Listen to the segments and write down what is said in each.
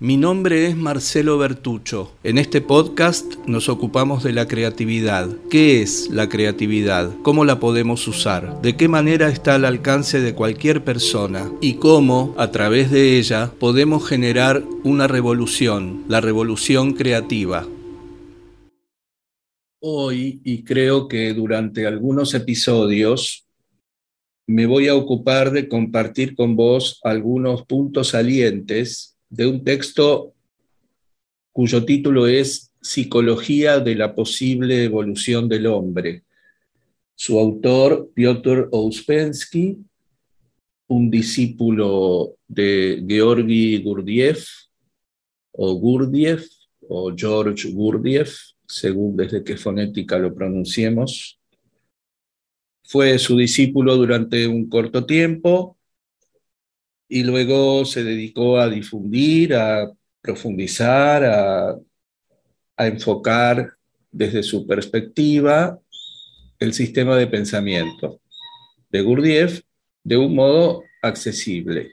Mi nombre es Marcelo Bertucho. En este podcast nos ocupamos de la creatividad. ¿Qué es la creatividad? ¿Cómo la podemos usar? ¿De qué manera está al alcance de cualquier persona? ¿Y cómo, a través de ella, podemos generar una revolución, la revolución creativa? Hoy, y creo que durante algunos episodios, me voy a ocupar de compartir con vos algunos puntos salientes de un texto cuyo título es Psicología de la posible evolución del hombre. Su autor, Piotr Ouspensky, un discípulo de Georgi Gurdjieff, o Gurdjieff, o George Gurdjieff, según desde qué fonética lo pronunciemos. Fue su discípulo durante un corto tiempo, y luego se dedicó a difundir, a profundizar, a, enfocar desde su perspectiva el sistema de pensamiento de Gurdjieff de un modo accesible.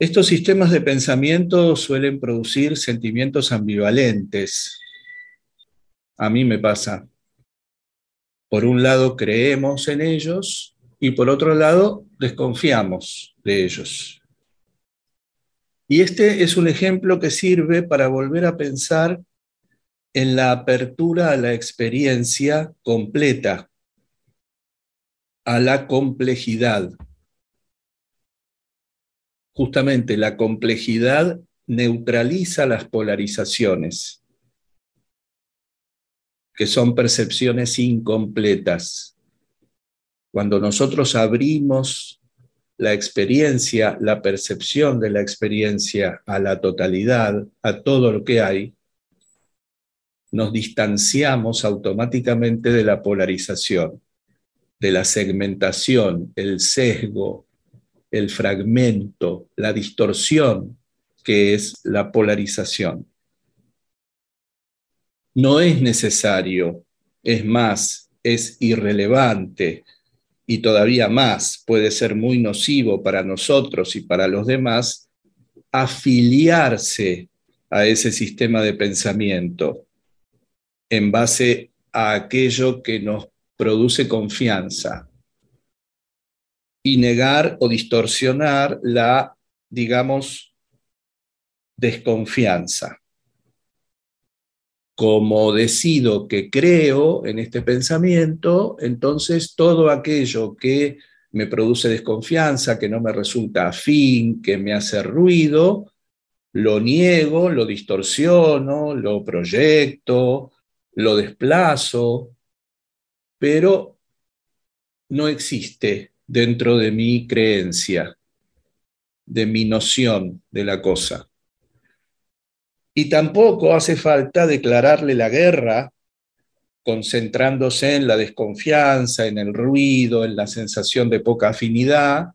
Estos sistemas de pensamiento suelen producir sentimientos ambivalentes. A mí me pasa. Por un lado creemos en ellos y por otro lado desconfiamos de ellos. Y este es un ejemplo que sirve para volver a pensar en la apertura a la experiencia completa, a la complejidad. Justamente la complejidad neutraliza las polarizaciones, que son percepciones incompletas. Cuando nosotros abrimos la experiencia, la percepción de la experiencia a la totalidad, a todo lo que hay, nos distanciamos automáticamente de la polarización, de la segmentación, el sesgo, el fragmento, la distorsión que es la polarización. No es necesario, es más, es irrelevante y todavía más puede ser muy nocivo para nosotros y para los demás, afiliarse a ese sistema de pensamiento en base a aquello que nos produce confianza y negar o distorsionar la, digamos, desconfianza como decido que creo en este pensamiento, entonces todo aquello que me produce desconfianza, que no me resulta afín, que me hace ruido, lo niego, lo distorsiono, lo proyecto, lo desplazo, pero no existe dentro de mi creencia, de mi noción de la cosa. Y tampoco hace falta declararle la guerra concentrándose en la desconfianza, en el ruido, en la sensación de poca afinidad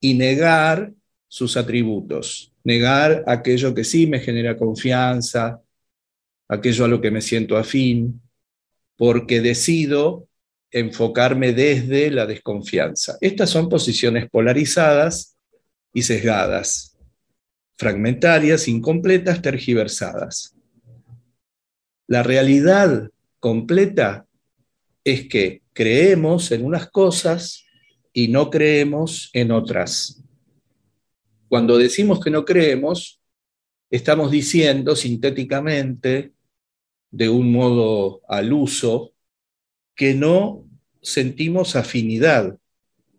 y negar sus atributos, negar aquello que sí me genera confianza, aquello a lo que me siento afín, porque decido enfocarme desde la desconfianza. Estas son posiciones polarizadas y sesgadas fragmentarias, incompletas, tergiversadas. La realidad completa es que creemos en unas cosas y no creemos en otras. Cuando decimos que no creemos, estamos diciendo sintéticamente, de un modo al uso, que no sentimos afinidad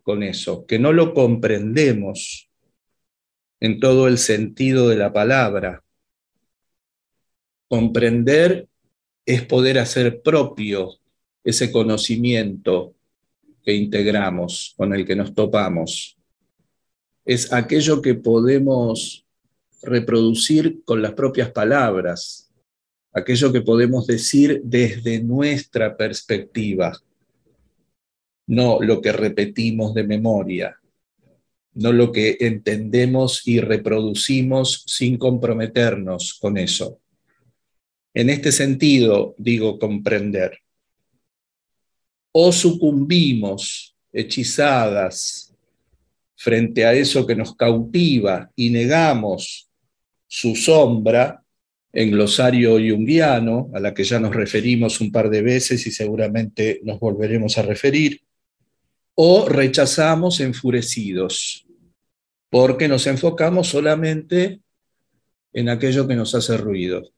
con eso, que no lo comprendemos, en todo el sentido de la palabra. Comprender es poder hacer propio ese conocimiento que integramos, con el que nos topamos. Es aquello que podemos reproducir con las propias palabras, aquello que podemos decir desde nuestra perspectiva, no lo que repetimos de memoria no lo que entendemos y reproducimos sin comprometernos con eso. En este sentido, digo comprender. O sucumbimos hechizadas, frente a eso que nos cautiva y negamos su sombra, en glosario junguiano, a la que ya nos referimos un par de veces y seguramente nos volveremos a referir, o rechazamos enfurecidos, porque nos enfocamos solamente en aquello que nos hace ruido.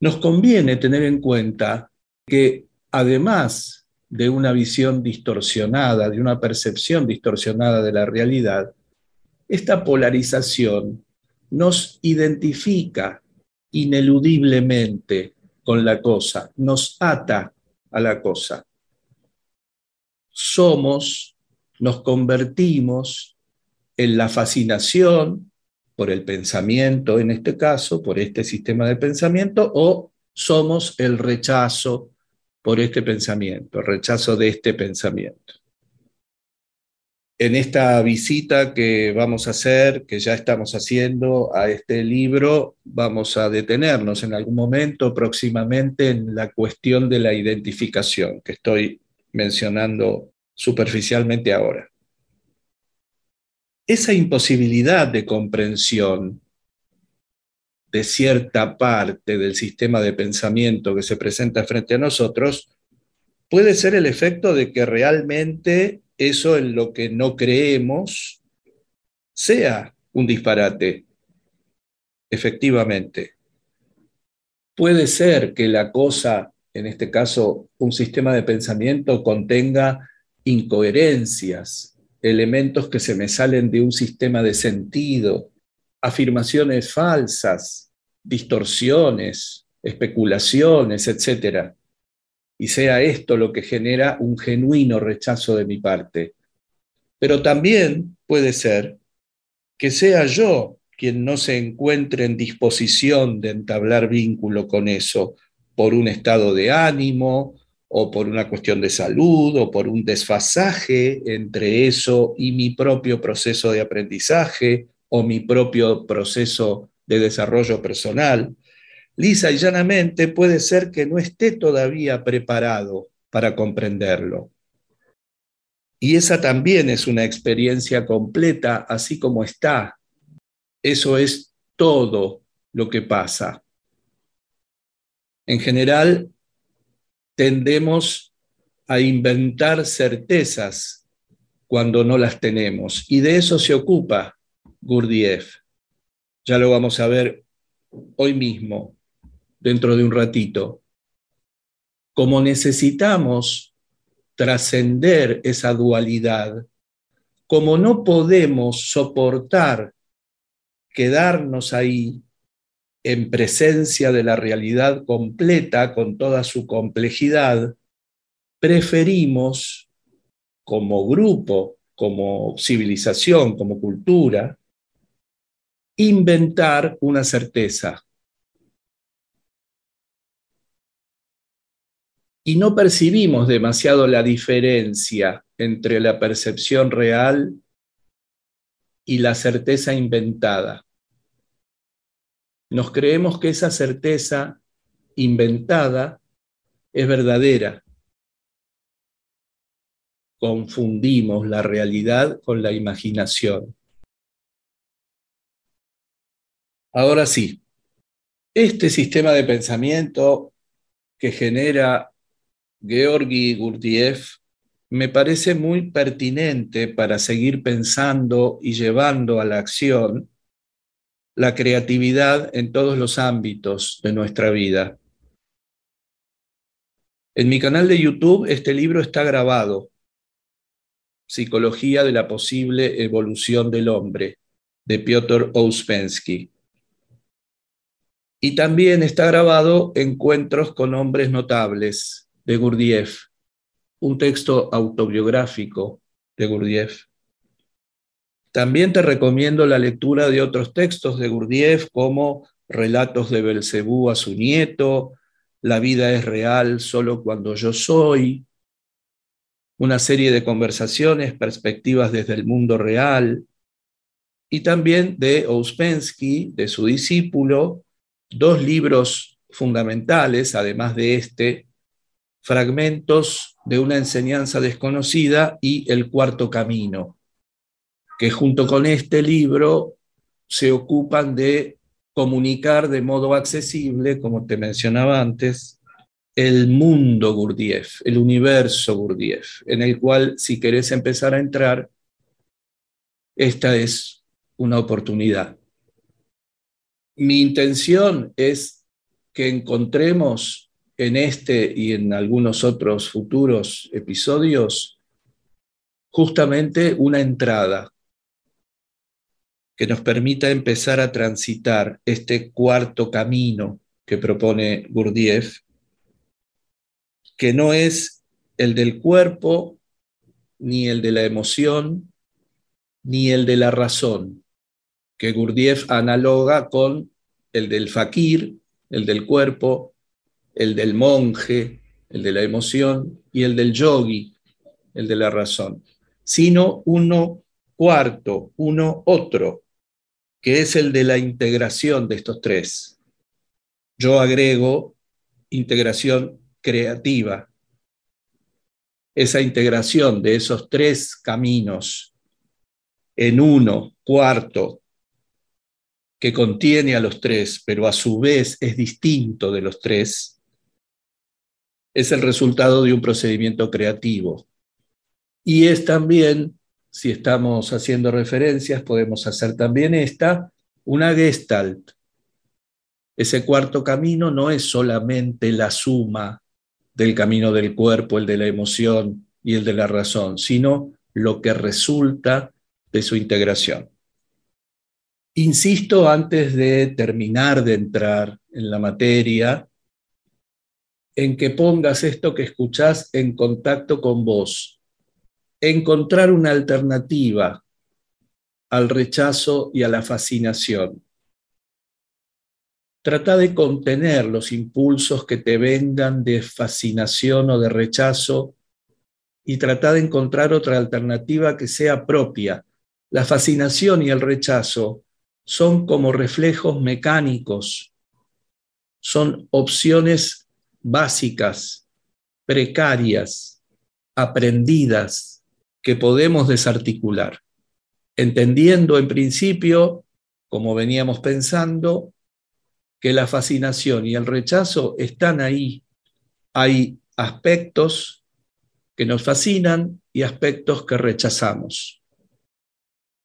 Nos conviene tener en cuenta que además de una visión distorsionada, de una percepción distorsionada de la realidad, esta polarización nos identifica ineludiblemente con la cosa, nos ata a la cosa. Somos, nos convertimos en la fascinación por el pensamiento, en este caso, por este sistema de pensamiento, o somos el rechazo por este pensamiento, el rechazo de este pensamiento. En esta visita que vamos a hacer, que ya estamos haciendo a este libro, vamos a detenernos en algún momento próximamente en la cuestión de la identificación que estoy mencionando superficialmente ahora. Esa imposibilidad de comprensión de cierta parte del sistema de pensamiento que se presenta frente a nosotros, puede ser el efecto de que realmente eso en lo que no creemos sea un disparate, efectivamente. Puede ser que la cosa, en este caso un sistema de pensamiento, contenga incoherencias, elementos que se me salen de un sistema de sentido, afirmaciones falsas, distorsiones, especulaciones, etc. Y sea esto lo que genera un genuino rechazo de mi parte. Pero también puede ser que sea yo quien no se encuentre en disposición de entablar vínculo con eso por un estado de ánimo o por una cuestión de salud o por un desfasaje entre eso y mi propio proceso de aprendizaje o mi propio proceso de desarrollo personal, lisa y llanamente puede ser que no esté todavía preparado para comprenderlo. Y esa también es una experiencia completa, así como está. Eso es todo lo que pasa. En general, tendemos a inventar certezas cuando no las tenemos. Y de eso se ocupa Gurdjieff. Ya lo vamos a ver hoy mismo, dentro de un ratito. Como necesitamos trascender esa dualidad, como no podemos soportar quedarnos ahí en presencia de la realidad completa con toda su complejidad, preferimos como grupo, como civilización, como cultura, inventar una certeza. Y no percibimos demasiado la diferencia entre la percepción real y la certeza inventada. Nos creemos que esa certeza inventada es verdadera. Confundimos la realidad con la imaginación. Ahora sí, este sistema de pensamiento que genera Georgi Gurdjieff me parece muy pertinente para seguir pensando y llevando a la acción la creatividad en todos los ámbitos de nuestra vida. En mi canal de YouTube este libro está grabado, Psicología de la posible evolución del hombre, de Piotr Ouspensky. Y también está grabado Encuentros con hombres notables de Gurdjieff, un texto autobiográfico de Gurdjieff. También te recomiendo la lectura de otros textos de Gurdjieff como Relatos de Belcebú a su nieto, La vida es real solo cuando yo soy, una serie de conversaciones, perspectivas desde el mundo real, y también de Ouspensky, de su discípulo, dos libros fundamentales, además de este, Fragmentos de una enseñanza desconocida y El cuarto camino, que junto con este libro se ocupan de comunicar de modo accesible, como te mencionaba antes, el mundo Gurdjieff, el universo Gurdjieff, en el cual si querés empezar a entrar, esta es una oportunidad. Mi intención es que encontremos en este y en algunos otros futuros episodios justamente una entrada que nos permita empezar a transitar este cuarto camino que propone Gurdjieff, que no es el del cuerpo, ni el de la emoción, ni el de la razón, que Gurdjieff analoga con el del fakir, el del cuerpo, el del monje, el de la emoción y el del yogi, el de la razón, sino uno cuarto, uno otro, que es el de la integración de estos tres. Yo agrego integración creativa. Esa integración de esos tres caminos en uno cuarto que contiene a los tres, pero a su vez es distinto de los tres, es el resultado de un procedimiento creativo. Y es también, si estamos haciendo referencias, podemos hacer también esta, una gestalt. Ese cuarto camino no es solamente la suma del camino del cuerpo, el de la emoción y el de la razón, sino lo que resulta de su integración. Insisto, antes de terminar de entrar en la materia, en que pongas esto que escuchás en contacto con vos, encontrar una alternativa al rechazo y a la fascinación. Trata de contener los impulsos que te vengan de fascinación o de rechazo y trata de encontrar otra alternativa que sea propia. La fascinación y el rechazo son como reflejos mecánicos, son opciones básicas, precarias, aprendidas, que podemos desarticular, entendiendo en principio, como veníamos pensando, que la fascinación y el rechazo están ahí. Hay aspectos que nos fascinan y aspectos que rechazamos.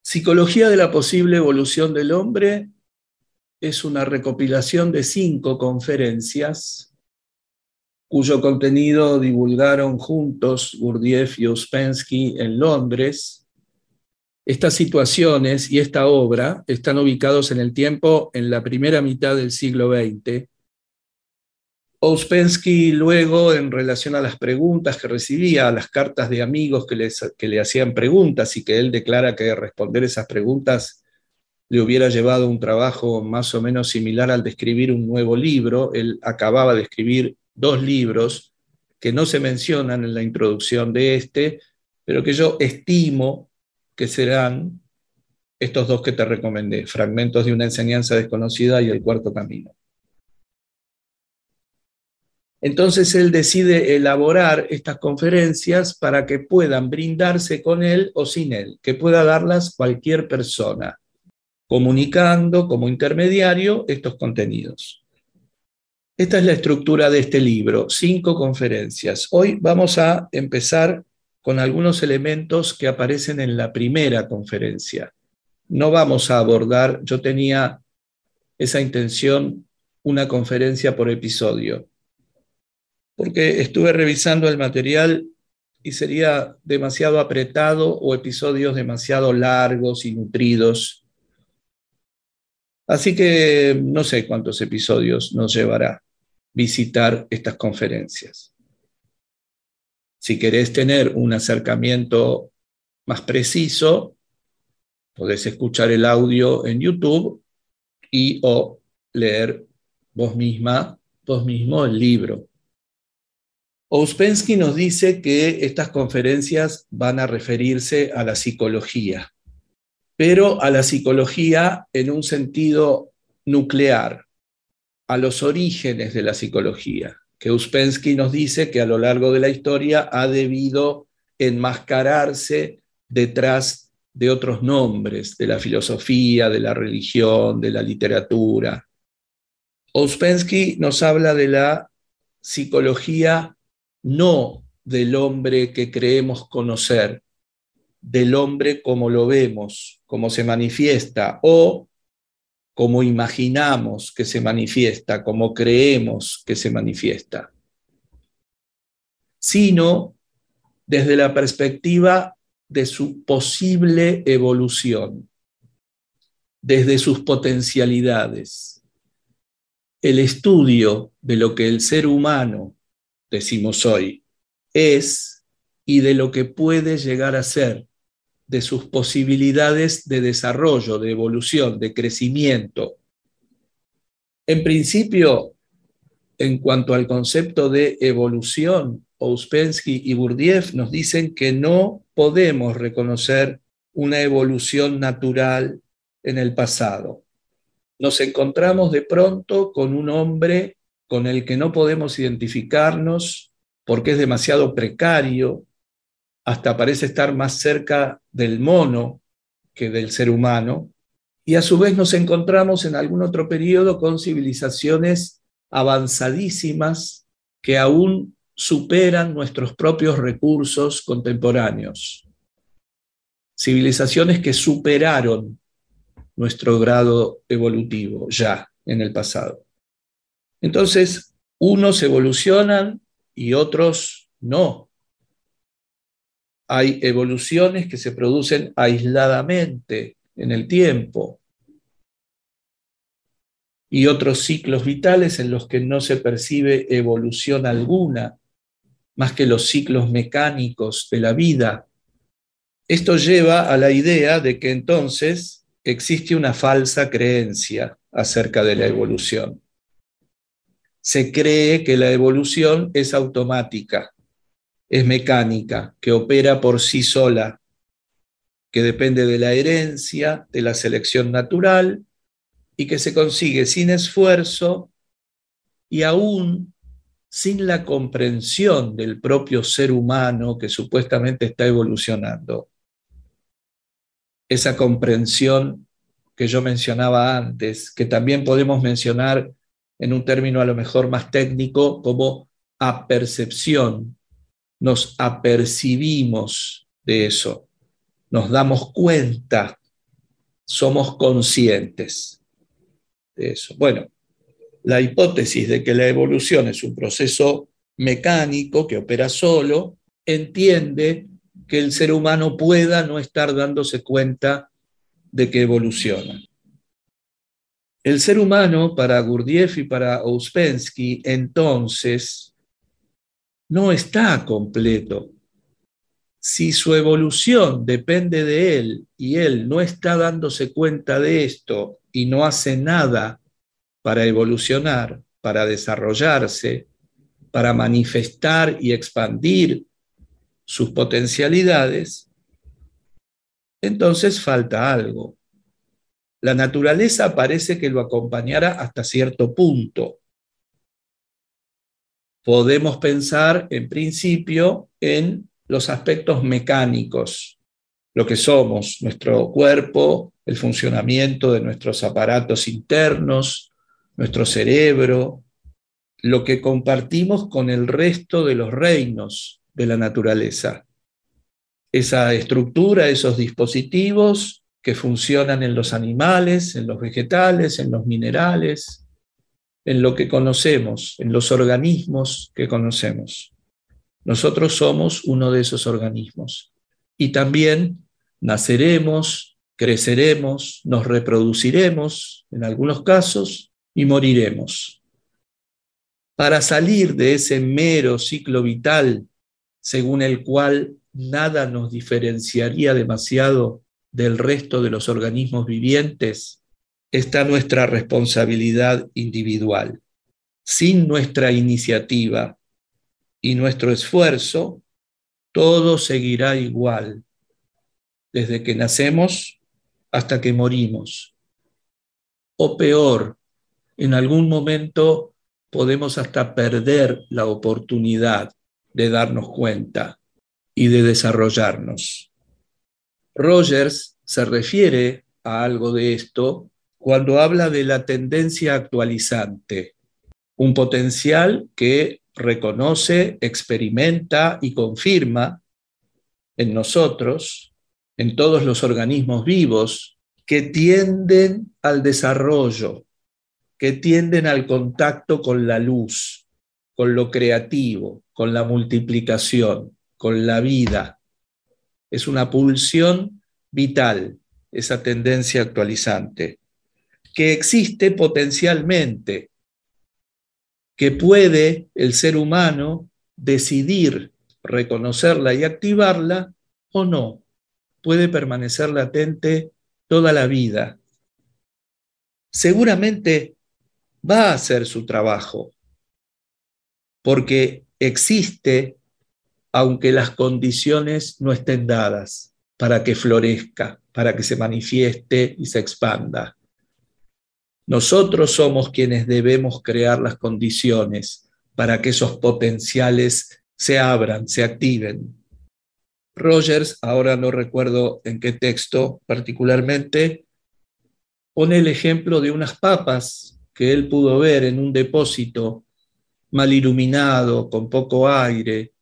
Psicología de la posible evolución del hombre es una recopilación de cinco conferencias cuyo contenido divulgaron juntos Gurdjieff y Ouspensky en Londres. Estas situaciones y esta obra están ubicados en el tiempo en la primera mitad del siglo XX. Ouspensky luego, en relación a las preguntas que recibía, a las cartas de amigos que, que le hacían preguntas y que él declara que responder esas preguntas le hubiera llevado un trabajo más o menos similar al de escribir un nuevo libro. Él acababa de escribir dos libros que no se mencionan en la introducción de este, pero que yo estimo que serán estos dos que te recomendé, Fragmentos de una enseñanza desconocida y El cuarto camino. Entonces él decide elaborar estas conferencias para que puedan brindarse con él o sin él, que pueda darlas cualquier persona, comunicando como intermediario estos contenidos. Esta es la estructura de este libro, cinco conferencias. Hoy vamos a empezar con algunos elementos que aparecen en la primera conferencia. No vamos a abordar, yo tenía esa intención, una conferencia por episodio, porque estuve revisando el material y sería demasiado apretado o episodios demasiado largos y nutridos. Así que no sé cuántos episodios nos llevará visitar estas conferencias. Si querés tener un acercamiento más preciso, podés escuchar el audio en YouTube y o leer vos misma, vos mismo el libro. Ouspensky nos dice que estas conferencias van a referirse a la psicología, pero a la psicología en un sentido nuclear, a los orígenes de la psicología. que Uspensky nos dice que a lo largo de la historia ha debido enmascararse detrás de otros nombres, de la filosofía, de la religión, de la literatura. Ouspensky nos habla de la psicología no del hombre que creemos conocer, del hombre como lo vemos, como se manifiesta, o como imaginamos que se manifiesta, como creemos que se manifiesta, sino desde la perspectiva de su posible evolución, desde sus potencialidades. El estudio de lo que el ser humano, decimos hoy, es y de lo que puede llegar a ser de sus posibilidades de desarrollo, de evolución, de crecimiento. En principio, en cuanto al concepto de evolución, Ouspensky y Burdiev nos dicen que no podemos reconocer una evolución natural en el pasado. Nos encontramos de pronto con un hombre con el que no podemos identificarnos porque es demasiado precario, hasta parece estar más cerca del mono que del ser humano, y a su vez nos encontramos en algún otro periodo con civilizaciones avanzadísimas que aún superan nuestros propios recursos contemporáneos. Civilizaciones que superaron nuestro grado evolutivo ya en el pasado. Entonces, unos evolucionan y otros no hay evoluciones que se producen aisladamente en el tiempo y otros ciclos vitales en los que no se percibe evolución alguna, más que los ciclos mecánicos de la vida. Esto lleva a la idea de que entonces existe una falsa creencia acerca de la evolución. Se cree que la evolución es automática es mecánica, que opera por sí sola, que depende de la herencia, de la selección natural y que se consigue sin esfuerzo y aún sin la comprensión del propio ser humano que supuestamente está evolucionando. Esa comprensión que yo mencionaba antes, que también podemos mencionar en un término a lo mejor más técnico como apercepción, nos apercibimos de eso, nos damos cuenta, somos conscientes de eso. Bueno, la hipótesis de que la evolución es un proceso mecánico que opera solo, entiende que el ser humano pueda no estar dándose cuenta de que evoluciona. El ser humano, para Gurdjieff y para Ouspensky, entonces, no está completo. Si su evolución depende de él y él no está dándose cuenta de esto y no hace nada para evolucionar, para desarrollarse, para manifestar y expandir sus potencialidades, entonces falta algo. La naturaleza parece que lo acompañará hasta cierto punto, podemos pensar en principio en los aspectos mecánicos, lo que somos, nuestro cuerpo, el funcionamiento de nuestros aparatos internos, nuestro cerebro, lo que compartimos con el resto de los reinos de la naturaleza. Esa estructura, esos dispositivos que funcionan en los animales, en los vegetales, en los minerales, en lo que conocemos, en los organismos que conocemos. Nosotros somos uno de esos organismos. Y también naceremos, creceremos, nos reproduciremos en algunos casos y moriremos. Para salir de ese mero ciclo vital según el cual nada nos diferenciaría demasiado del resto de los organismos vivientes, está nuestra responsabilidad individual. Sin nuestra iniciativa y nuestro esfuerzo, todo seguirá igual, desde que nacemos hasta que morimos. O peor, en algún momento podemos hasta perder la oportunidad de darnos cuenta y de desarrollarnos. Rogers se refiere a algo de esto cuando habla de la tendencia actualizante, un potencial que reconoce, experimenta y confirma en nosotros, en todos los organismos vivos, que tienden al desarrollo, que tienden al contacto con la luz, con lo creativo, con la multiplicación, con la vida. Es una pulsión vital, esa tendencia actualizante, que existe potencialmente, que puede el ser humano decidir reconocerla y activarla o no. Puede permanecer latente toda la vida. Seguramente va a hacer su trabajo, porque existe aunque las condiciones no estén dadas para que florezca, para que se manifieste y se expanda. Nosotros somos quienes debemos crear las condiciones para que esos potenciales se abran, se activen. Rogers, ahora no recuerdo en qué texto particularmente, pone el ejemplo de unas papas que él pudo ver en un depósito mal iluminado, con poco aire,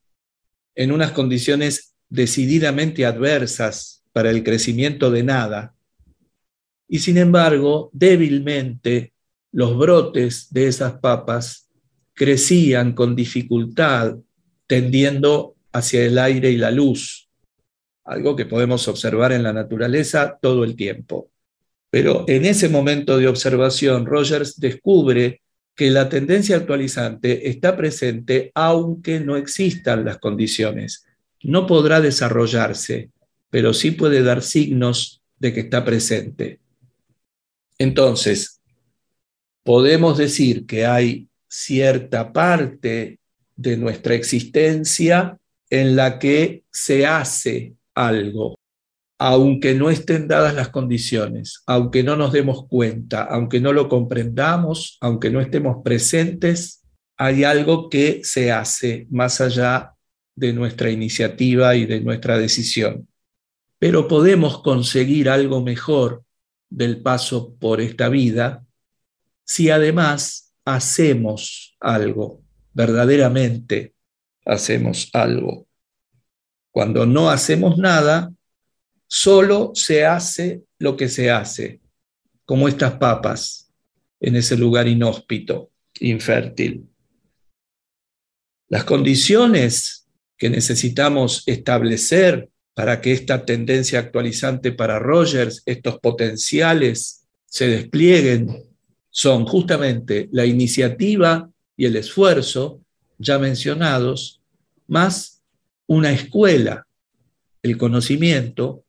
en unas condiciones decididamente adversas para el crecimiento de nada. Y sin embargo, débilmente, los brotes de esas papas crecían con dificultad, tendiendo hacia el aire y la luz, algo que podemos observar en la naturaleza todo el tiempo. Pero en ese momento de observación, Rogers descubre que la tendencia actualizante está presente aunque no existan las condiciones. No podrá desarrollarse, pero sí puede dar signos de que está presente. Entonces, podemos decir que hay cierta parte de nuestra existencia en la que se hace algo, aunque no estén dadas las condiciones, aunque no nos demos cuenta, aunque no lo comprendamos, aunque no estemos presentes, hay algo que se hace más allá de nuestra iniciativa y de nuestra decisión. Pero podemos conseguir algo mejor del paso por esta vida si además hacemos algo, verdaderamente hacemos algo. Cuando no hacemos nada, Solo se hace lo que se hace, como estas papas en ese lugar inhóspito, infértil. Las condiciones que necesitamos establecer para que esta tendencia actualizante para Rogers, estos potenciales, se desplieguen, son justamente la iniciativa y el esfuerzo ya mencionados, más una escuela, el conocimiento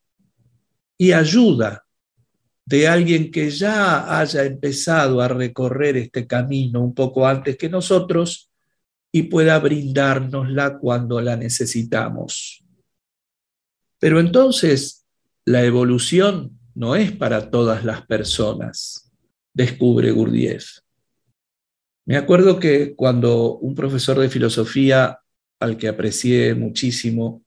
y ayuda de alguien que ya haya empezado a recorrer este camino un poco antes que nosotros y pueda brindárnosla cuando la necesitamos. Pero entonces la evolución no es para todas las personas, descubre Gurdjieff. Me acuerdo que cuando un profesor de filosofía al que aprecié muchísimo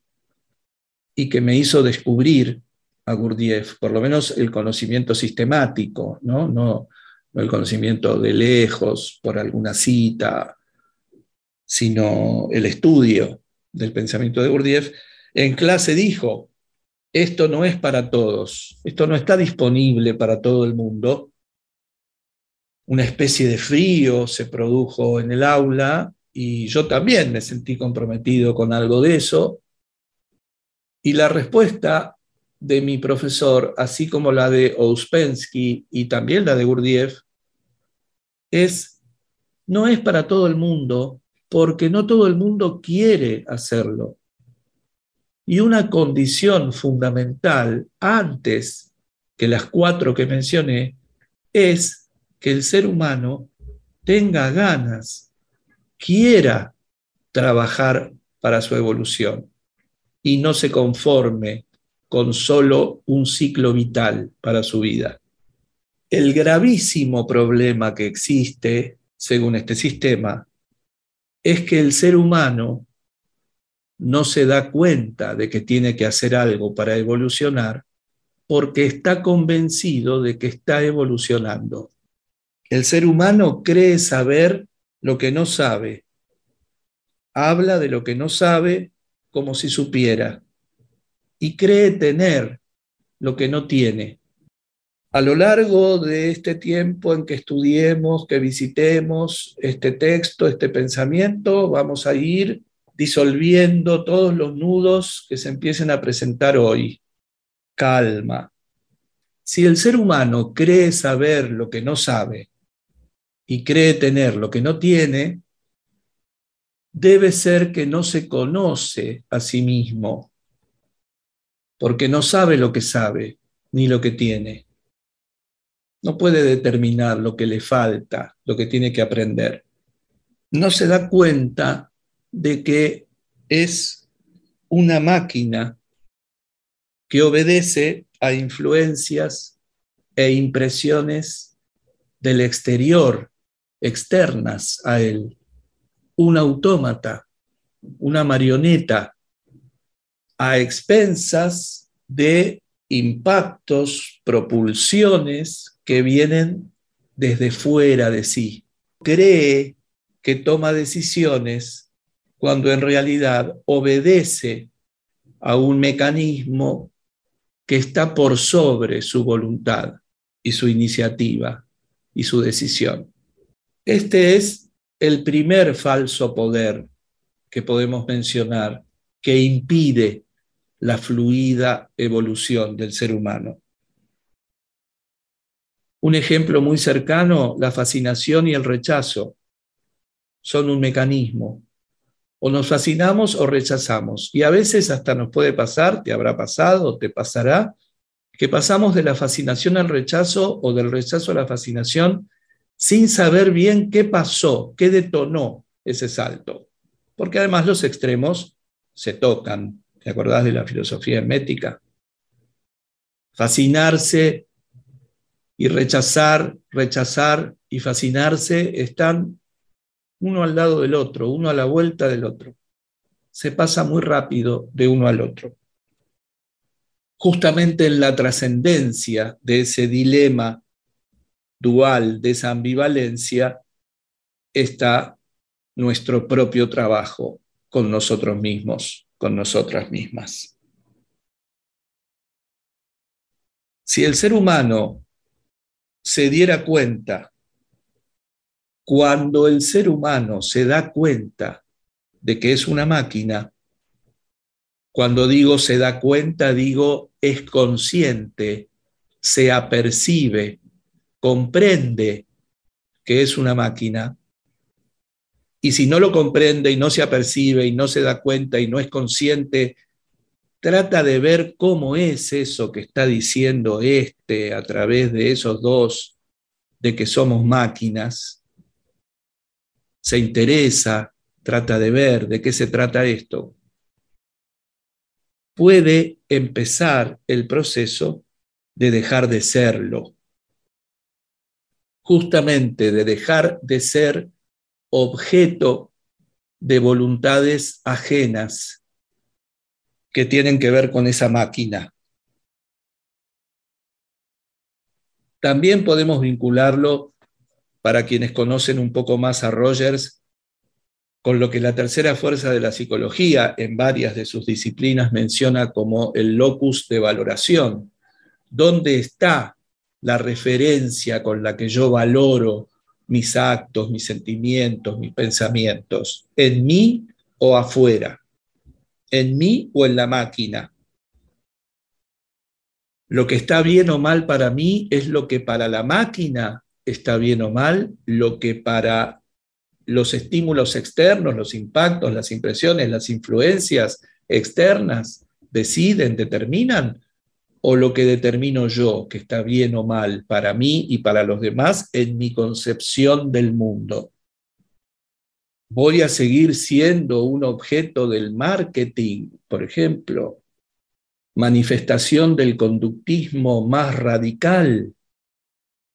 y que me hizo descubrir a Gurdjieff, por lo menos el conocimiento sistemático, ¿no? El conocimiento de lejos, por alguna cita, sino el estudio del pensamiento de Gurdjieff, en clase dijo, esto no es para todos, esto no está disponible para todo el mundo. Una especie de frío se produjo en el aula y yo también me sentí comprometido con algo de eso. Y la respuesta de mi profesor, así como la de Ouspensky y también la de Gurdjieff, es, no es para todo el mundo, porque no todo el mundo quiere hacerlo. Y una condición fundamental antes que las cuatro que mencioné es que el ser humano tenga ganas, quiera trabajar para su evolución y no se conforme con solo un ciclo vital para su vida. El gravísimo problema que existe según este sistema, es que el ser humano no se da cuenta de que tiene que hacer algo para evolucionar porque está convencido de que está evolucionando. El ser humano cree saber lo que no sabe. Habla de lo que no sabe como si supiera. Y cree tener lo que no tiene. A lo largo de este tiempo en que estudiemos, que visitemos este texto, este pensamiento, vamos a ir disolviendo todos los nudos que se empiecen a presentar hoy. Calma. Si el ser humano cree saber lo que no sabe y cree tener lo que no tiene, debe ser que no se conoce a sí mismo, porque no sabe lo que sabe ni lo que tiene. No puede determinar lo que le falta, lo que tiene que aprender. No se da cuenta de que es una máquina que obedece a influencias e impresiones del exterior, externas a él. Un autómata, una marioneta, a expensas de impactos, propulsiones que vienen desde fuera de sí. Cree que toma decisiones cuando en realidad obedece a un mecanismo que está por sobre su voluntad y su iniciativa y su decisión. Este es el primer falso poder que podemos mencionar que impide la fluida evolución del ser humano. Un ejemplo muy cercano, la fascinación y el rechazo son un mecanismo o nos fascinamos o rechazamos. Y a veces hasta nos puede pasar, te habrá pasado, te pasará, que pasamos de la fascinación al rechazo o del rechazo a la fascinación sin saber bien qué pasó, qué detonó ese salto. Porque además los extremos se tocan. ¿Te acordás de la filosofía hermética? Fascinarse y rechazar, rechazar y fascinarse están uno al lado del otro, uno a la vuelta del otro. Se pasa muy rápido de uno al otro. Justamente en la trascendencia de ese dilema dual, de esa ambivalencia, está nuestro propio trabajo con nosotros mismos, con nosotras mismas. Si el ser humano se diera cuenta cuando el ser humano se da cuenta de que es una máquina, cuando digo se da cuenta, digo es consciente, se apercibe, comprende que es una máquina. Y si no lo comprende y no se apercibe y no se da cuenta y no es consciente, trata de ver cómo es eso que está diciendo este a través de esos dos, de que somos máquinas, se interesa, trata de ver de qué se trata esto, puede empezar el proceso de dejar de serlo. Justamente de dejar de ser objeto de voluntades ajenas que tienen que ver con esa máquina. También podemos vincularlo para quienes conocen un poco más a Rogers, con lo que la tercera fuerza de la psicología en varias de sus disciplinas menciona como el locus de valoración, ¿dónde está la referencia con la que yo valoro mis actos, mis sentimientos, mis pensamientos? ¿En mí o afuera? ¿En mí o en la máquina? Lo que está bien o mal para mí es lo que para la máquina está bien o mal, lo que para los estímulos externos, los impactos, las impresiones, las influencias externas deciden, determinan, o lo que determino yo, que está bien o mal para mí y para los demás en mi concepción del mundo. Voy a seguir siendo un objeto del marketing, por ejemplo, manifestación del conductismo más radical,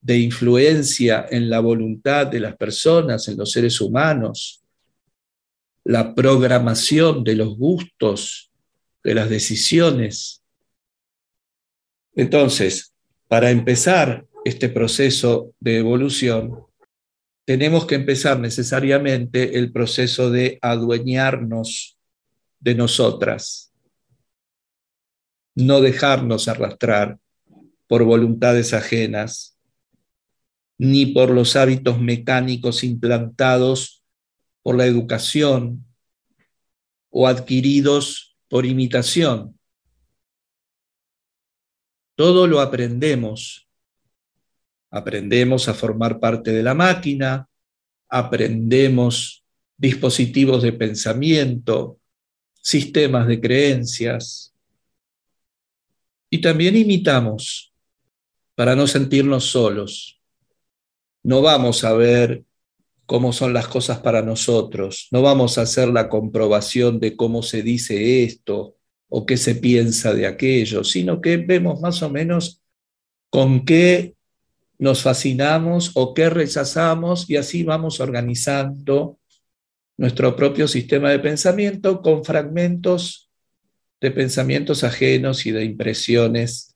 de influencia en la voluntad de las personas, en los seres humanos, la programación de los gustos, de las decisiones. Entonces, para empezar este proceso de evolución, tenemos que empezar necesariamente el proceso de adueñarnos de nosotras, no dejarnos arrastrar por voluntades ajenas, ni por los hábitos mecánicos implantados por la educación o adquiridos por imitación. Todo lo aprendemos. Aprendemos a formar parte de la máquina, aprendemos dispositivos de pensamiento, sistemas de creencias y también imitamos para no sentirnos solos. No vamos a ver cómo son las cosas para nosotros, no vamos a hacer la comprobación de cómo se dice esto o qué se piensa de aquello, sino que vemos más o menos con qué nos fascinamos o qué rechazamos y así vamos organizando nuestro propio sistema de pensamiento con fragmentos de pensamientos ajenos y de impresiones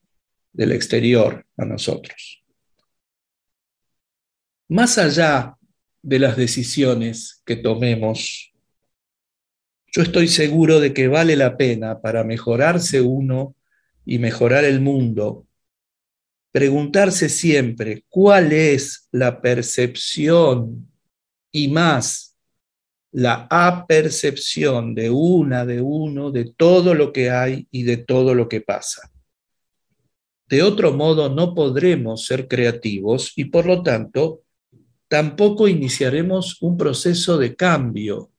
del exterior a nosotros. Más allá de las decisiones que tomemos, yo estoy seguro de que vale la pena para mejorarse uno y mejorar el mundo, preguntarse siempre cuál es la percepción y más la apercepción de una, de uno, de todo lo que hay y de todo lo que pasa. De otro modo, no podremos ser creativos y por lo tanto tampoco iniciaremos un proceso de cambio.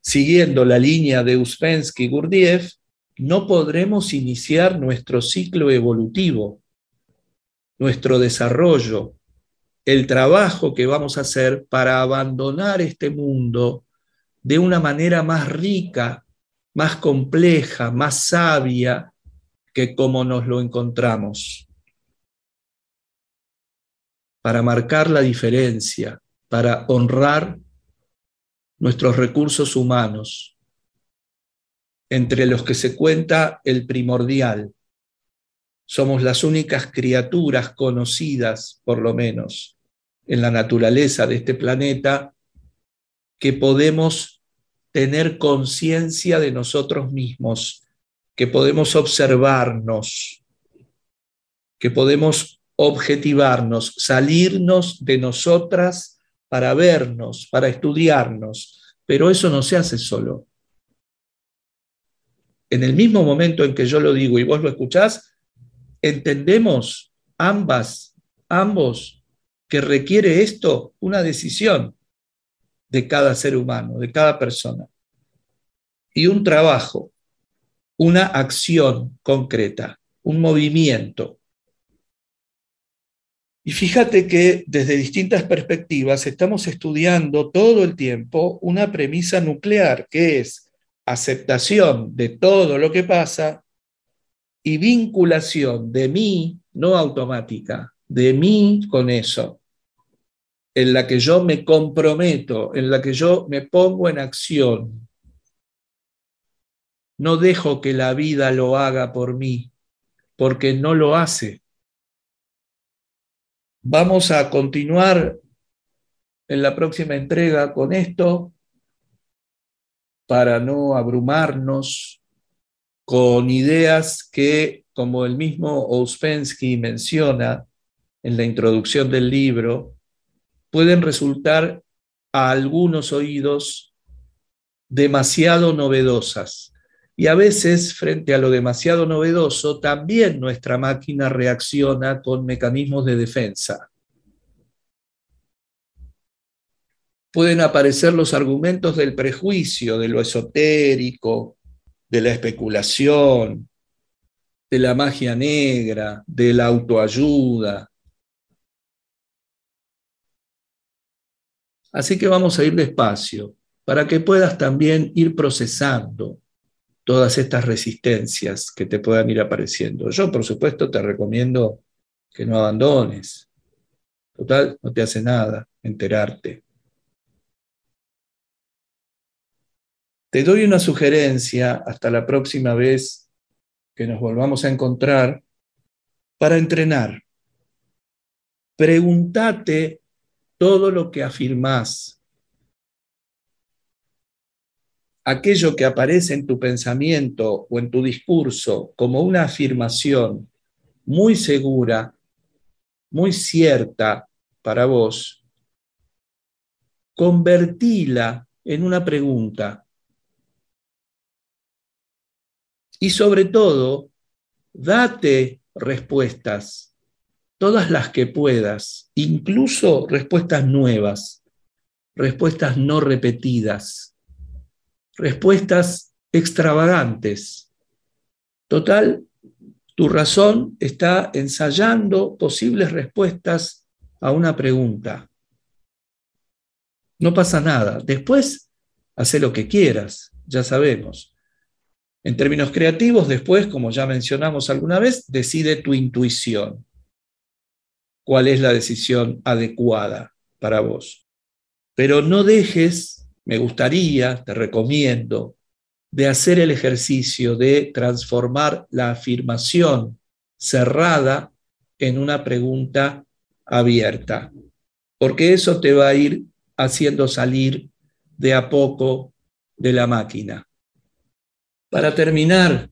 Siguiendo la línea de Uspensky-Gurdjieff, no podremos iniciar nuestro ciclo evolutivo, nuestro desarrollo, el trabajo que vamos a hacer para abandonar este mundo de una manera más rica, más compleja, más sabia que como nos lo encontramos para marcar la diferencia, para honrar nuestros recursos humanos, entre los que se cuenta el primordial. Somos las únicas criaturas conocidas, por lo menos, en la naturaleza de este planeta, que podemos tener conciencia de nosotros mismos, que podemos observarnos, que podemos objetivarnos, salirnos de nosotras para vernos, para estudiarnos, pero eso no se hace solo. En el mismo momento en que yo lo digo y vos lo escuchás, entendemos ambas, ambos, que requiere esto una decisión de cada ser humano, de cada persona, y un trabajo, una acción concreta, un movimiento. Y fíjate que desde distintas perspectivas estamos estudiando todo el tiempo una premisa nuclear, que es aceptación de todo lo que pasa y vinculación de mí, no automática, de mí con eso, en la que yo me comprometo, en la que yo me pongo en acción. No dejo que la vida lo haga por mí, porque no lo hace. Vamos a continuar en la próxima entrega con esto para no abrumarnos con ideas que, como el mismo Ouspensky menciona en la introducción del libro, pueden resultar a algunos oídos demasiado novedosas y a veces, frente a lo demasiado novedoso, también nuestra máquina reacciona con mecanismos de defensa. Pueden aparecer los argumentos del prejuicio, de lo esotérico, de la especulación, de la magia negra, de la autoayuda. Así que vamos a ir despacio para que puedas también ir procesando todas estas resistencias que te puedan ir apareciendo. Yo, por supuesto, te recomiendo que no abandones. Total, no te hace nada enterarte. Te doy una sugerencia hasta la próxima vez que nos volvamos a encontrar para entrenar. Pregúntate todo lo que afirmás. Aquello que aparece en tu pensamiento o en tu discurso como una afirmación muy segura, muy cierta para vos, convertila en una pregunta. Y sobre todo, date respuestas, todas las que puedas, incluso respuestas nuevas, respuestas no repetidas, respuestas extravagantes. Total, tu razón está ensayando posibles respuestas a una pregunta. No pasa nada. Después, hace lo que quieras, ya sabemos. En términos creativos, después, como ya mencionamos alguna vez, decide tu intuición. ¿Cuál es la decisión adecuada para vos? Pero no dejes, me gustaría, te recomiendo, de hacer el ejercicio de transformar la afirmación cerrada en una pregunta abierta, porque eso te va a ir haciendo salir de a poco de la máquina. Para terminar,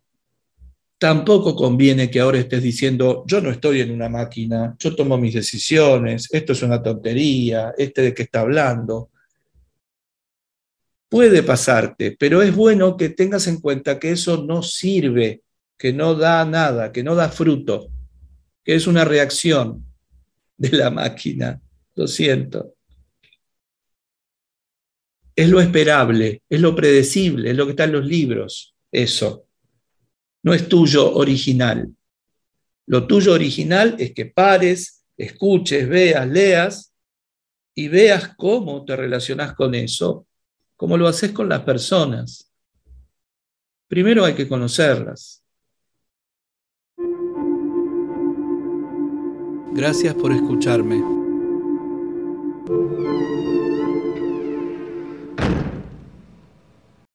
tampoco conviene que ahora estés diciendo, yo no estoy en una máquina, yo tomo mis decisiones, esto es una tontería, este de qué está hablando. Puede pasarte, pero es bueno que tengas en cuenta que eso no sirve, que no da nada, que no da fruto, que es una reacción de la máquina. Lo siento. Es lo esperable, es lo predecible, es lo que está en los libros, eso. No es tuyo original. Lo tuyo original es que pares, escuches, veas, leas y veas cómo te relacionas con eso como lo haces con las personas. Primero hay que conocerlas. Gracias por escucharme.